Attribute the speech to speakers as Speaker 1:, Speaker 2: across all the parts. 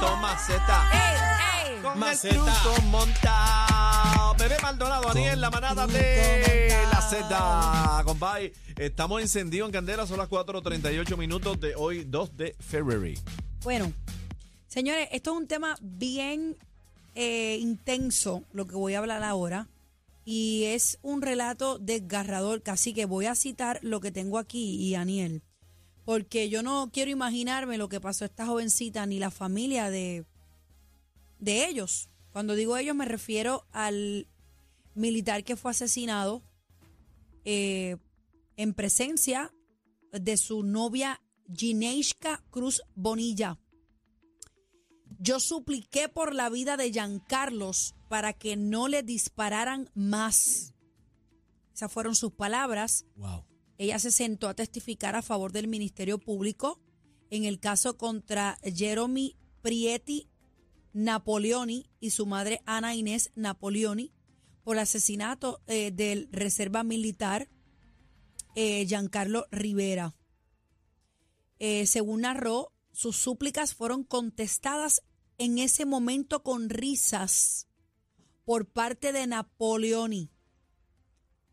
Speaker 1: Toma Z.
Speaker 2: Ey, ey.
Speaker 1: Con
Speaker 3: Maceta.
Speaker 1: el truco montado. Bebé Maldonado, Daniel, la manada de la Z. Compay, estamos encendidos en candela, son las 4.38 minutos de hoy, 2 de febrero.
Speaker 4: Bueno, señores, esto es un tema bien eh, intenso, lo que voy a hablar ahora. Y es un relato desgarrador, casi que voy a citar lo que tengo aquí y Aniel. Porque yo no quiero imaginarme lo que pasó a esta jovencita ni la familia de, de ellos. Cuando digo ellos me refiero al militar que fue asesinado eh, en presencia de su novia Gineishka Cruz Bonilla. Yo supliqué por la vida de Giancarlos para que no le dispararan más. Esas fueron sus palabras.
Speaker 3: Wow.
Speaker 4: Ella se sentó a testificar a favor del Ministerio Público en el caso contra Jeremy Prietti Napoleoni y su madre Ana Inés Napoleoni por el asesinato eh, del reserva militar eh, Giancarlo Rivera. Eh, según narró, sus súplicas fueron contestadas en ese momento con risas por parte de Napoleoni.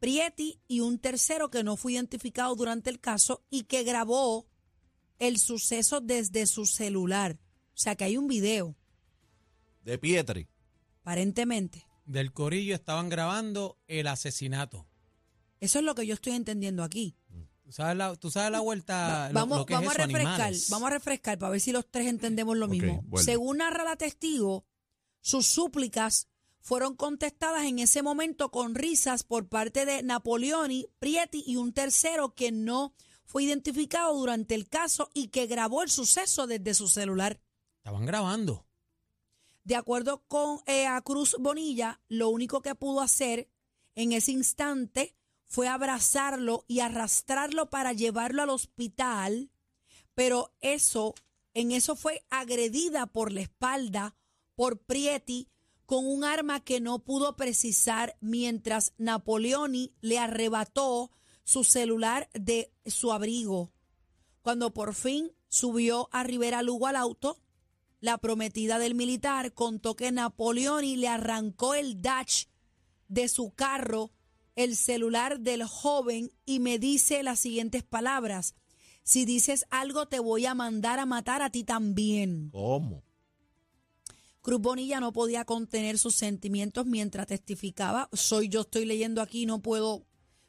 Speaker 4: Prietti y un tercero que no fue identificado durante el caso y que grabó el suceso desde su celular. O sea que hay un video,
Speaker 1: De Pietri.
Speaker 4: aparentemente.
Speaker 3: Del corillo estaban grabando el asesinato.
Speaker 4: Eso es lo que yo estoy entendiendo aquí.
Speaker 3: ¿Tú sabes la, tú sabes la vuelta? lo-
Speaker 4: vamos
Speaker 3: lo que
Speaker 4: vamos
Speaker 3: es
Speaker 4: a refrescar,
Speaker 3: animales?
Speaker 4: vamos a refrescar para ver si los tres entendemos lo mismo.
Speaker 1: vuelve.
Speaker 4: Según narra la testigo, sus súplicas fueron contestadas en ese momento con risas por parte de Napoleoni, Prietti y un tercero que no fue identificado durante el caso y que grabó el suceso desde su celular.
Speaker 3: Estaban grabando.
Speaker 4: De acuerdo con eh, a Cruz Bonilla, lo único que pudo hacer en ese instante fue abrazarlo y arrastrarlo para llevarlo al hospital, pero eso, en eso fue agredida por la espalda por Prietti con un arma que no pudo precisar mientras Napoleoni le arrebató su celular de su abrigo. Cuando por fin subió a Rivera Lugo al auto, la prometida del militar contó que Napoleoni le arrancó el dash de su carro, el celular del joven, y me dice las siguientes palabras. Si dices algo, te voy a mandar a matar a ti también.
Speaker 1: ¿Cómo?
Speaker 4: Cruz Bonilla no podía contener sus sentimientos mientras testificaba. Soy yo, estoy leyendo aquí, no puedo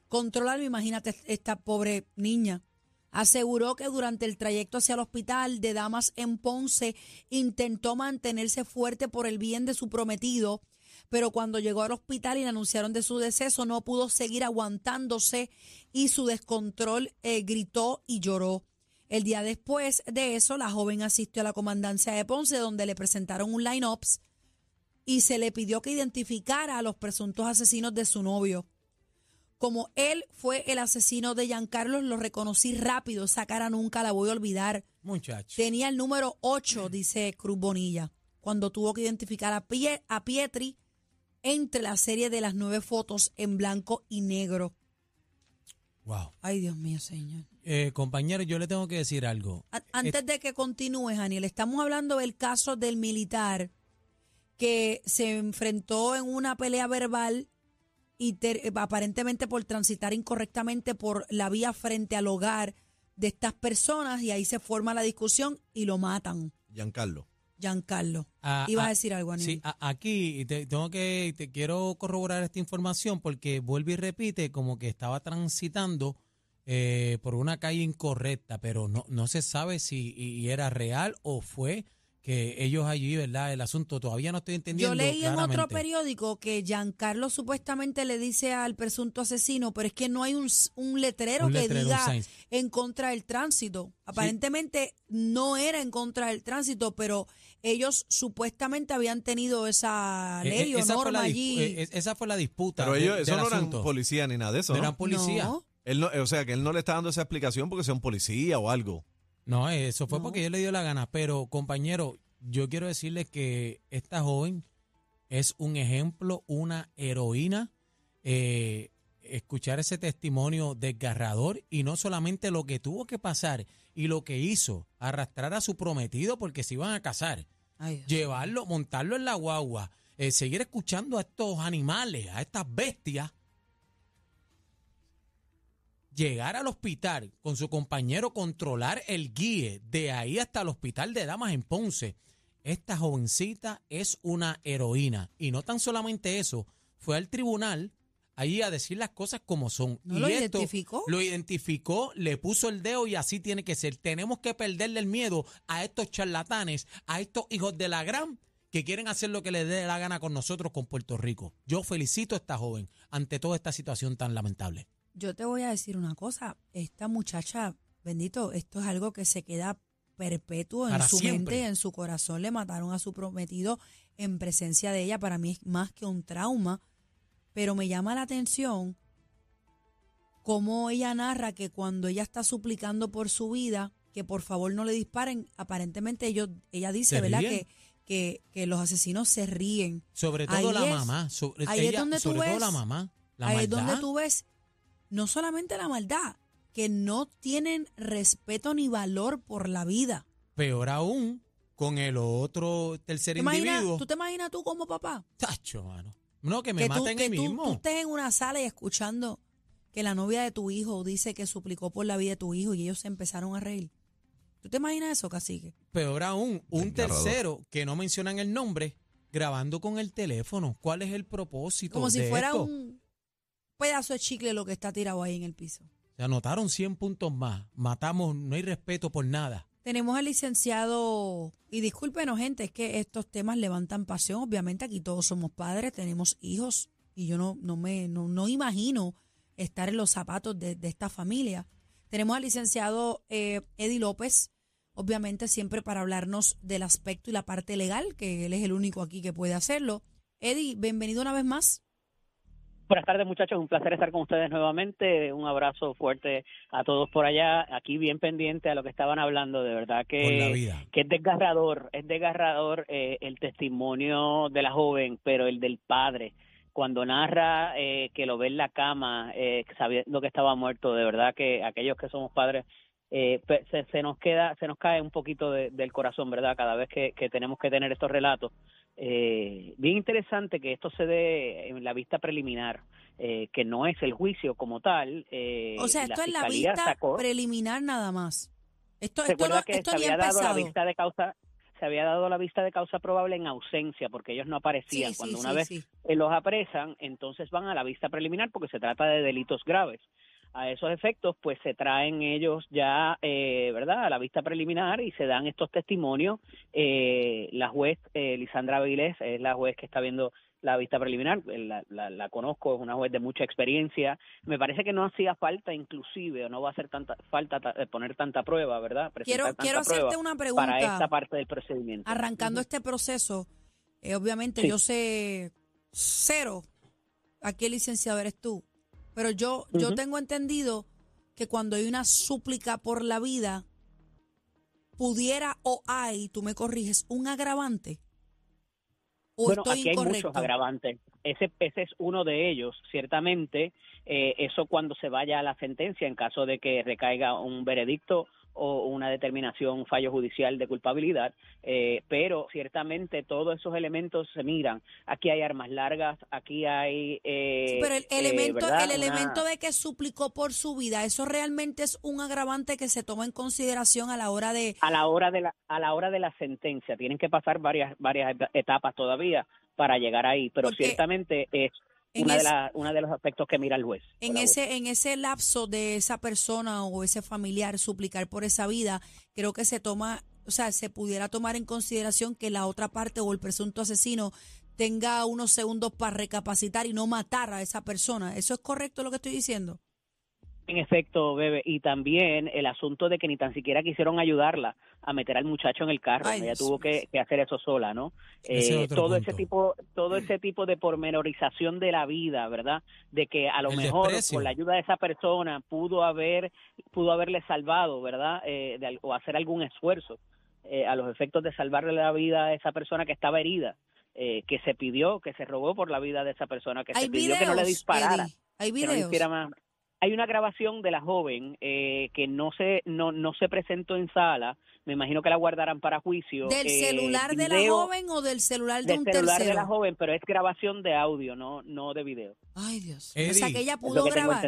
Speaker 4: controlarlo. Imagínate esta pobre niña. Aseguró que durante el trayecto hacia el hospital de Damas en Ponce intentó mantenerse fuerte por el bien de su prometido, pero cuando llegó al hospital y le anunciaron de su deceso no pudo seguir aguantándose y su descontrol eh, gritó y lloró. El día después de eso, la joven asistió a la comandancia de Ponce, donde le presentaron un line-ups y se le pidió que identificara a los presuntos asesinos de su novio. Como él fue el asesino de Giancarlo, lo reconocí rápido. Esa cara nunca la voy a olvidar.
Speaker 3: Muchachos.
Speaker 4: Tenía el número 8, dice Cruz Bonilla, cuando tuvo que identificar a, Pie- a Pietri entre la serie de las nueve fotos en blanco y negro.
Speaker 3: Wow.
Speaker 4: Ay, Dios mío, señor.
Speaker 3: Eh, compañero, yo le tengo que decir algo.
Speaker 4: A- Antes de que continúes, Daniel, estamos hablando del caso del militar que se enfrentó en una pelea verbal y ter- eh, aparentemente por transitar incorrectamente por la vía frente al hogar de estas personas y ahí se forma la discusión y lo matan.
Speaker 1: Giancarlo.
Speaker 4: Giancarlo.
Speaker 3: Ah,
Speaker 4: Ibas
Speaker 3: ah,
Speaker 4: a decir algo, Daniel.
Speaker 3: Sí, aquí te, tengo que te quiero corroborar esta información porque vuelve y repite como que estaba transitando eh, por una calle incorrecta, pero no no se sabe si y- y era real o fue que ellos allí, ¿verdad? El asunto todavía no estoy entendiendo.
Speaker 4: Yo leí en otro
Speaker 3: claramente.
Speaker 4: periódico que Giancarlo supuestamente le dice al presunto asesino, pero es que no hay un, un letrero
Speaker 3: Un
Speaker 4: que
Speaker 3: letrero,
Speaker 4: diga
Speaker 3: sign.
Speaker 4: en contra del tránsito. Aparentemente no era en contra del tránsito, pero ellos supuestamente habían tenido esa
Speaker 3: Eh,
Speaker 4: ley
Speaker 3: eh,
Speaker 4: o
Speaker 3: esa fue la
Speaker 4: norma allí.
Speaker 3: eh, esa fue la disputa.
Speaker 1: Pero
Speaker 3: de-
Speaker 1: ellos,
Speaker 3: del
Speaker 1: eso no eran
Speaker 3: asunto.
Speaker 1: policía ni nada de eso,
Speaker 3: No
Speaker 1: ¿no?
Speaker 3: eran policía.
Speaker 4: No.
Speaker 1: Él no, o sea, que él no le está dando esa explicación porque sea un policía o algo.
Speaker 3: No, eso fue
Speaker 4: No.
Speaker 3: porque yo le dio la gana. Pero, compañero, yo quiero decirle que esta joven es un ejemplo, una heroína. Eh, escuchar ese testimonio desgarrador y no solamente lo que tuvo que pasar y lo que hizo, arrastrar a su prometido porque se iban a casar,
Speaker 4: Ay,
Speaker 3: llevarlo, montarlo en la guagua, eh, seguir escuchando a estos animales, a estas bestias, llegar al hospital con su compañero, controlar el guíe de ahí hasta el hospital de damas en Ponce. Esta jovencita es una heroína. Y no tan solamente eso, fue al tribunal ahí a decir las cosas como son.
Speaker 4: ¿No
Speaker 3: y
Speaker 4: lo
Speaker 3: esto
Speaker 4: identificó?
Speaker 3: Lo identificó, le puso el dedo y así tiene que ser. Tenemos que perderle el miedo a estos charlatanes, a estos hijos de la gran que quieren hacer lo que les dé la gana con nosotros, con Puerto Rico. Yo felicito a esta joven ante toda esta situación tan lamentable.
Speaker 4: Yo te voy a decir una cosa, esta muchacha, bendito, esto es algo que se queda perpetuo en su
Speaker 3: siempre.
Speaker 4: mente, en su corazón. Le mataron a su prometido en presencia de ella. Para mí es más que un trauma, pero me llama la atención cómo ella narra que cuando ella está suplicando por su vida, que por favor no le disparen, aparentemente ellos, ella dice, ¿verdad? Que, que, que los asesinos se ríen.
Speaker 3: Sobre todo
Speaker 4: Ahí
Speaker 3: la
Speaker 4: es-
Speaker 3: mamá. Sobre,
Speaker 4: ahí es donde tú
Speaker 3: sobre todo
Speaker 4: ves-
Speaker 3: la mamá. La
Speaker 4: Ahí es donde tú ves no solamente la maldad, que no tienen respeto ni valor por la vida.
Speaker 3: Peor aún, con el otro tercer
Speaker 4: ¿Te imaginas-
Speaker 3: individuo.
Speaker 4: ¿Tú te imaginas tú como papá?
Speaker 3: Tacho, mano. No, que me
Speaker 4: que tú,
Speaker 3: maten
Speaker 4: que
Speaker 3: ahí
Speaker 4: tú-
Speaker 3: mismo.
Speaker 4: tú estés en una sala y escuchando que la novia de tu hijo dice que suplicó por la vida de tu hijo y ellos se empezaron a reír. ¿Tú te imaginas eso, cacique?
Speaker 3: Peor aún, un tercero que no mencionan el nombre grabando con el teléfono. ¿Cuál es el propósito?
Speaker 4: Como si fuera
Speaker 3: esto?
Speaker 4: un pedazo de chicle lo que está tirado ahí en el piso.
Speaker 3: Se anotaron 100 puntos más. Matamos, no hay respeto por nada.
Speaker 4: Tenemos al licenciado, y discúlpenos gente, es que estos temas levantan pasión, obviamente aquí todos somos padres, tenemos hijos, y yo no, no me, no, no imagino estar en los zapatos de, de esta familia. Tenemos al licenciado eh, Eddie López, obviamente siempre para hablarnos del aspecto y la parte legal, que él es el único aquí que puede hacerlo. Eddie, bienvenido una vez más.
Speaker 5: Buenas tardes, muchachos. Un placer estar con ustedes nuevamente. Un abrazo fuerte a todos por allá. Aquí bien pendiente a lo que estaban hablando. De verdad que, es desgarrador. Es desgarrador eh, el testimonio de la joven, pero el del padre. Cuando narra eh, que lo ve en la cama, eh, sabiendo que estaba muerto, de verdad que aquellos que somos padres eh, se, se nos queda, se nos cae un poquito de- del corazón, ¿verdad? Cada vez que, que tenemos que tener estos relatos. Eh, bien interesante que esto se dé en la vista preliminar, eh, que no es el juicio como tal. eh,
Speaker 4: O sea, esto es la vista
Speaker 5: sacó-
Speaker 4: preliminar nada más. Esto, esto,
Speaker 5: Recuerda
Speaker 4: no,
Speaker 5: que
Speaker 4: esto
Speaker 5: se había dado la vista de causa se había dado la vista de causa probable en ausencia porque ellos no aparecían
Speaker 4: Sí,
Speaker 5: cuando
Speaker 4: sí,
Speaker 5: una
Speaker 4: sí,
Speaker 5: vez eh, los apresan entonces van a la vista preliminar porque se trata de delitos graves a esos efectos pues se traen ellos ya eh, verdad a la vista preliminar y se dan estos testimonios eh, la juez eh, Lisandra Avilés es la juez que está viendo la vista preliminar, eh, la, la, la conozco, es una juez de mucha experiencia. Me parece que no hacía falta, inclusive, o no va a hacer tanta falta ta- eh, poner tanta prueba, ¿verdad? Presentar
Speaker 4: Quiero, quiero hacerte una pregunta.
Speaker 5: para esta parte del procedimiento.
Speaker 4: arrancando este proceso, eh, obviamente
Speaker 5: Sí.
Speaker 4: yo sé cero, aquí el licenciado eres tú, pero yo, yo tengo entendido que cuando hay una súplica por la vida, pudiera o hay, tú me corriges, un agravante. ¿O
Speaker 5: bueno,
Speaker 4: estoy
Speaker 5: aquí hay
Speaker 4: incorrecto?
Speaker 5: muchos agravantes. Ese, ese es uno de ellos. Ciertamente, eh, eso cuando se vaya a la sentencia, en caso de que recaiga un veredicto o una determinación, un fallo judicial de culpabilidad, eh, pero ciertamente todos esos elementos se miran. Aquí hay armas largas, aquí hay... eh,
Speaker 4: Sí, pero el
Speaker 5: eh,
Speaker 4: elemento, el
Speaker 5: Una-
Speaker 4: elemento de que suplicó por su vida, ¿eso realmente es un agravante que se toma en consideración a la hora de...
Speaker 5: a la hora de la a la hora de la sentencia tienen que pasar varias varias et- etapas todavía para llegar ahí pero
Speaker 4: Porque
Speaker 5: ciertamente es
Speaker 4: en
Speaker 5: una de la, una de los aspectos que mira el juez
Speaker 4: En ese, en ese lapso de esa persona o ese familiar suplicar por esa vida, creo que se toma o sea, se pudiera tomar en consideración que la otra parte o el presunto asesino tenga unos segundos para recapacitar y no matar a esa persona. ¿Eso es correcto lo que estoy diciendo?
Speaker 5: En efecto, bebé, y también el asunto de que ni tan siquiera quisieron ayudarla a meter al muchacho en el carro,
Speaker 4: Ay,
Speaker 5: ella tuvo que, que hacer eso sola, ¿no?
Speaker 3: Ese
Speaker 5: Eh, todo ese tipo, todo ese tipo de pormenorización de la vida, ¿verdad? De que a lo
Speaker 3: El
Speaker 5: mejor
Speaker 3: desprecio.
Speaker 5: con la ayuda de esa persona pudo haber, pudo haberle salvado, ¿verdad? Eh, de o hacer algún esfuerzo eh, a los efectos de salvarle la vida a esa persona que estaba herida, eh, que se pidió, que se rogó por la vida de esa persona, que se pidió
Speaker 4: videos,
Speaker 5: que no le disparara
Speaker 4: Eddie, hay
Speaker 5: que no
Speaker 4: videos.
Speaker 5: más. Hay una grabación de la joven eh, que no se no, no se presentó en sala. Me imagino que la guardarán para juicio.
Speaker 4: ¿Del
Speaker 5: Eh,
Speaker 4: celular de la joven o del celular de
Speaker 5: Del
Speaker 4: un
Speaker 5: celular
Speaker 4: tercero?
Speaker 5: de la joven, pero es grabación de audio, no no de video.
Speaker 4: Ay, Dios. o
Speaker 3: Eddie,
Speaker 4: sea, que ella pudo
Speaker 5: que
Speaker 4: grabar.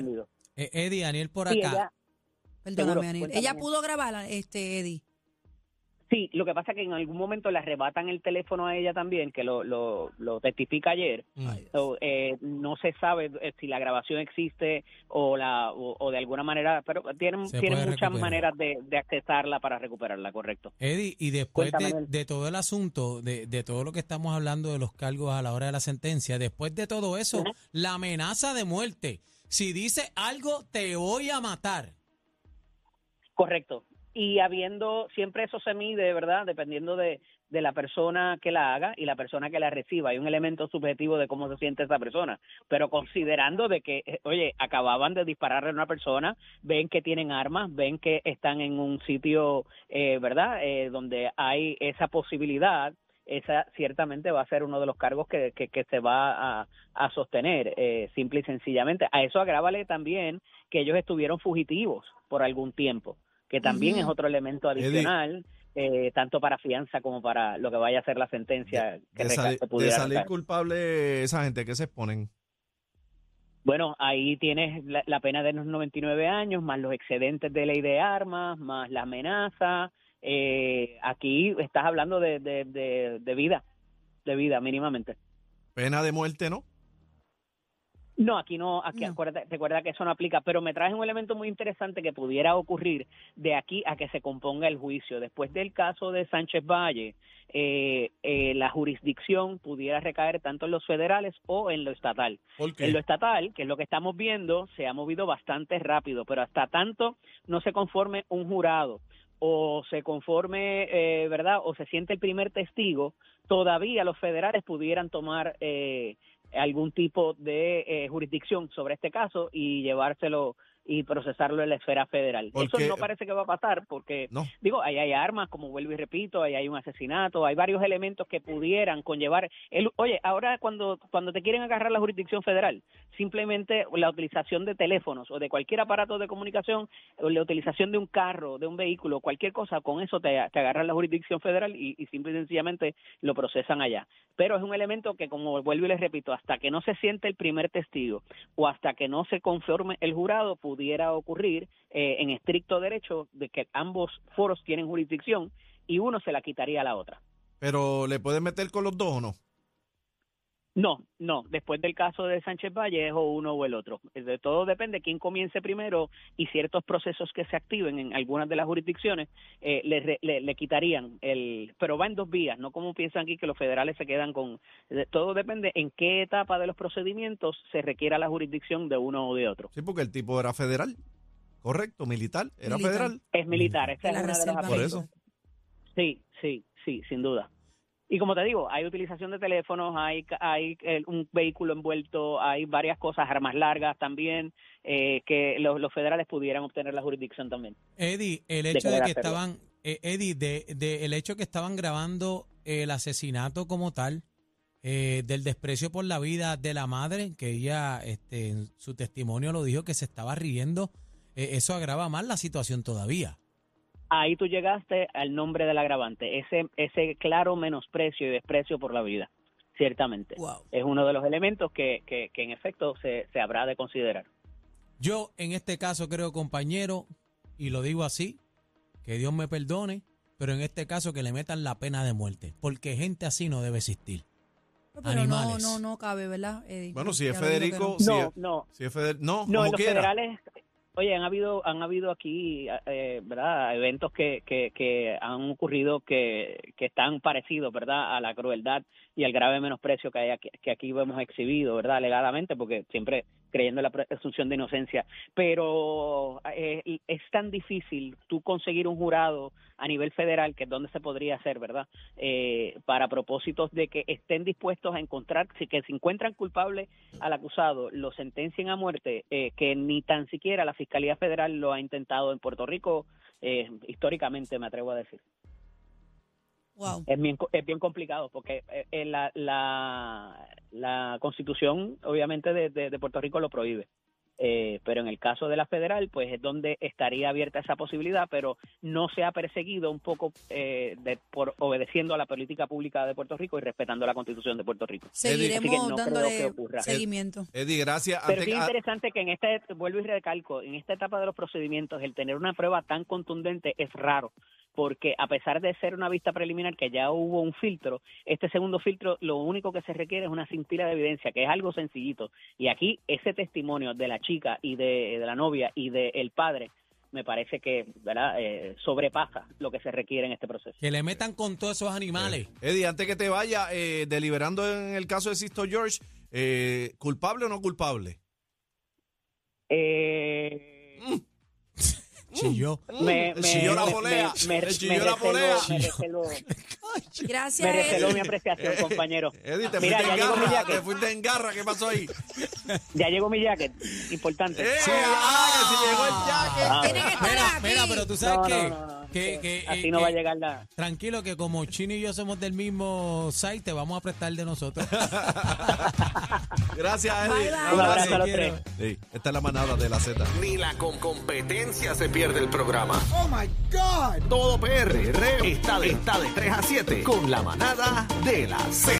Speaker 3: Eh, Eddie, Daniel por
Speaker 5: Sí,
Speaker 3: acá.
Speaker 5: ella-
Speaker 4: Perdóname,
Speaker 5: cuéntame,
Speaker 4: Ella pudo grabar, este, Eddie.
Speaker 5: Sí, lo que pasa es que en algún momento le arrebatan el teléfono a ella también, que lo, lo, lo testifica ayer.
Speaker 3: Mm.
Speaker 5: So, eh, no se sabe eh, si la grabación existe o la o, o de alguna manera, pero tienen, tienen muchas
Speaker 3: recuperar.
Speaker 5: maneras de, de accesarla para recuperarla, correcto.
Speaker 3: Eddie, y después de, todo el asunto, de, de todo lo que estamos hablando de los cargos a la hora de la sentencia, después de todo eso, la amenaza de muerte. Si dice algo, te voy a matar.
Speaker 5: Correcto. Y habiendo, siempre eso se mide, ¿verdad? Dependiendo de, de la persona que la haga y la persona que la reciba. Hay un elemento subjetivo de cómo se siente esa persona. Pero considerando de que, eh, oye, acababan de dispararle a una persona, ven que tienen armas, ven que están en un sitio, eh, ¿verdad? Eh, donde hay esa posibilidad, esa ciertamente va a ser uno de los cargos que, que, se va a, a sostener, eh, simple y sencillamente. A eso agrávale también que ellos estuvieron fugitivos por algún tiempo, que también es otro elemento adicional, eh, tanto para fianza como para lo que vaya a ser la sentencia que
Speaker 1: De, sali-
Speaker 5: que
Speaker 1: de
Speaker 5: pudiera
Speaker 1: salir culpable esa gente que se exponen.
Speaker 5: Bueno, ahí tienes la, la pena de los 99 años, más los excedentes de ley de armas, más la amenaza. Eh, aquí estás hablando de, de, de, de vida, de vida mínimamente.
Speaker 1: Pena de muerte, ¿no?
Speaker 5: No, aquí no, aquí
Speaker 4: No.
Speaker 5: acuérdate, recuerda que eso no aplica, pero me traes un elemento muy interesante que pudiera ocurrir de aquí a que se componga el juicio. Después del caso de Sánchez Valle, eh, eh, la jurisdicción pudiera recaer tanto en los federales o en lo estatal. En lo estatal, que es lo que estamos viendo, se ha movido bastante rápido, pero hasta tanto no se conforme un jurado o se conforme, eh, ¿verdad? O se siente el primer testigo, todavía los federales pudieran tomar eh, algún tipo de eh, jurisdicción sobre este caso y llevárselo y procesarlo en la esfera federal.
Speaker 1: Porque-
Speaker 5: Eso no parece que va a pasar porque
Speaker 1: no.
Speaker 5: digo, ahí hay armas, como vuelvo y repito, ahí hay un asesinato, hay varios elementos que pudieran conllevar. El, oye, ahora cuando, cuando te quieren agarrar la jurisdicción federal, simplemente la utilización de teléfonos o de cualquier aparato de comunicación, o la utilización de un carro, de un vehículo, cualquier cosa, con eso te, te agarran la jurisdicción federal y, y simple y sencillamente lo procesan allá. Pero es un elemento que, como vuelvo y les repito, hasta que no se siente el primer testigo o hasta que no se conforme el jurado, pudiera ocurrir eh, en estricto derecho de que ambos foros tienen jurisdicción y uno se la quitaría a la otra.
Speaker 1: Pero ¿le pueden meter con los dos o no?
Speaker 5: No, no, después del caso de Sánchez Valle es o uno o el otro. De todo depende quién comience primero y ciertos procesos que se activen en algunas de las jurisdicciones eh, le, re- le, le quitarían el... Pero va en dos vías, no como piensan aquí que los federales se quedan con... de- Todo depende en qué etapa de los procedimientos se requiera la jurisdicción de uno o de otro.
Speaker 1: Sí, porque el tipo era federal. Correcto, militar. Era
Speaker 4: Militar.
Speaker 1: federal.
Speaker 5: Es militar,
Speaker 4: la
Speaker 5: es una de las.
Speaker 1: Por eso.
Speaker 5: Sí, sí, sí, sin duda. Y como te digo, hay utilización de teléfonos, hay, hay eh, un vehículo envuelto, hay varias cosas, armas largas también, eh, que los, los federales pudieran obtener la jurisdicción también.
Speaker 3: Eddie, el hecho de, que
Speaker 5: hacerlo.
Speaker 3: estaban, eh, Eddie, de, de el hecho que estaban grabando el asesinato como tal, eh, del desprecio por la vida de la madre, que ella, este, en su testimonio lo dijo que se estaba riendo, eso agrava más la situación todavía.
Speaker 5: Ahí tú llegaste al nombre del agravante, ese, ese claro menosprecio y desprecio por la vida, ciertamente.
Speaker 4: Wow.
Speaker 5: Es uno de los elementos que, que, que en efecto se, se habrá de considerar.
Speaker 3: Yo en este caso creo, compañero, y lo digo así, que Dios me perdone, pero en este caso que le metan la pena de muerte, porque gente así no debe existir.
Speaker 4: Pero no,
Speaker 3: Animales.
Speaker 4: no, no cabe, ¿verdad, Eddie?
Speaker 1: Bueno, si es Federico,
Speaker 4: no.
Speaker 1: si
Speaker 5: No,
Speaker 1: es,
Speaker 5: no,
Speaker 1: si es feder- no,
Speaker 5: no, en los
Speaker 1: quiera.
Speaker 5: federales, Oye, han habido, han habido aquí, eh, ¿verdad? Eventos que, que, que han ocurrido que, que están parecidos, ¿verdad? A la crueldad y al grave menosprecio que, hay aquí, que aquí hemos exhibido, ¿verdad? Alegadamente, porque siempre creyendo en la presunción de inocencia. Pero eh, es tan difícil tú conseguir un jurado a nivel federal, que es donde se podría hacer, ¿verdad? Eh, para propósitos de que estén dispuestos a encontrar, si que se encuentran culpable al acusado, lo sentencien a muerte, eh, que ni tan siquiera la Fiscalía Federal lo ha intentado en Puerto Rico, eh, históricamente me atrevo a decir.
Speaker 4: Wow.
Speaker 5: Es bien, es bien complicado porque eh, la, la, la constitución obviamente de, de, de Puerto Rico lo prohíbe. Eh, pero en el caso de la federal, pues es donde estaría abierta esa posibilidad, pero no se ha perseguido un poco eh, de, por obedeciendo a la política pública de Puerto Rico y respetando la constitución de Puerto Rico.
Speaker 4: Seguiremos
Speaker 5: Así que no creo
Speaker 4: dándole
Speaker 5: que ocurra.
Speaker 4: seguimiento.
Speaker 1: Eddie, gracias.
Speaker 5: Pero es
Speaker 1: ah,
Speaker 5: interesante que en este, vuelvo y recalco, en esta etapa de los procedimientos, el tener una prueba tan contundente es raro, porque a pesar de ser una vista preliminar que ya hubo un filtro, este segundo filtro lo único que se requiere es una cintila de evidencia, que es algo sencillito. Y aquí ese testimonio de la chica y de, de la novia y del padre me parece que ¿verdad? Eh, sobrepasa lo que se requiere en este proceso.
Speaker 3: Que le metan con todos esos animales.
Speaker 1: Eddie, antes que te vaya, eh, deliberando en el caso de Sisto George, eh, ¿culpable o no culpable?
Speaker 5: Eh,
Speaker 3: Chilló.
Speaker 5: me,
Speaker 1: Le chilló la polea,
Speaker 5: me- me-
Speaker 1: chilló
Speaker 5: me
Speaker 1: la polea.
Speaker 5: me
Speaker 4: Gracias,
Speaker 5: me mi apreciación, compañero.
Speaker 1: Eddie, te
Speaker 5: Mira,
Speaker 1: fuiste
Speaker 5: ya
Speaker 1: en
Speaker 5: llegó mi
Speaker 1: garra, te
Speaker 5: jacket.
Speaker 1: fuiste en garra, ¿qué pasó ahí?
Speaker 5: Ya llegó mi jacket, importante.
Speaker 1: ¡Eh! ¡Ah, que si llegó el jacket!
Speaker 5: Ah,
Speaker 4: Tienen que estar
Speaker 3: Mira,
Speaker 4: aquí.
Speaker 3: mira, pero tú sabes
Speaker 5: No,
Speaker 3: que,
Speaker 5: no, no, no,
Speaker 3: que,
Speaker 5: que
Speaker 3: que,
Speaker 5: así
Speaker 3: eh,
Speaker 5: no va a
Speaker 3: que-
Speaker 5: llegar la...
Speaker 3: Tranquilo que como Chino y yo somos del mismo site, te vamos a prestar de nosotros.
Speaker 1: Gracias, Eddie.
Speaker 4: Bye, bye.
Speaker 5: Un abrazo a los
Speaker 3: Quiero.
Speaker 5: tres.
Speaker 1: Sí, esta es la manada de la Z.
Speaker 6: Ni la con competencia se pierde el programa. Oh my God. Todo PR está de, está de 3 a 7 con la manada de la Z.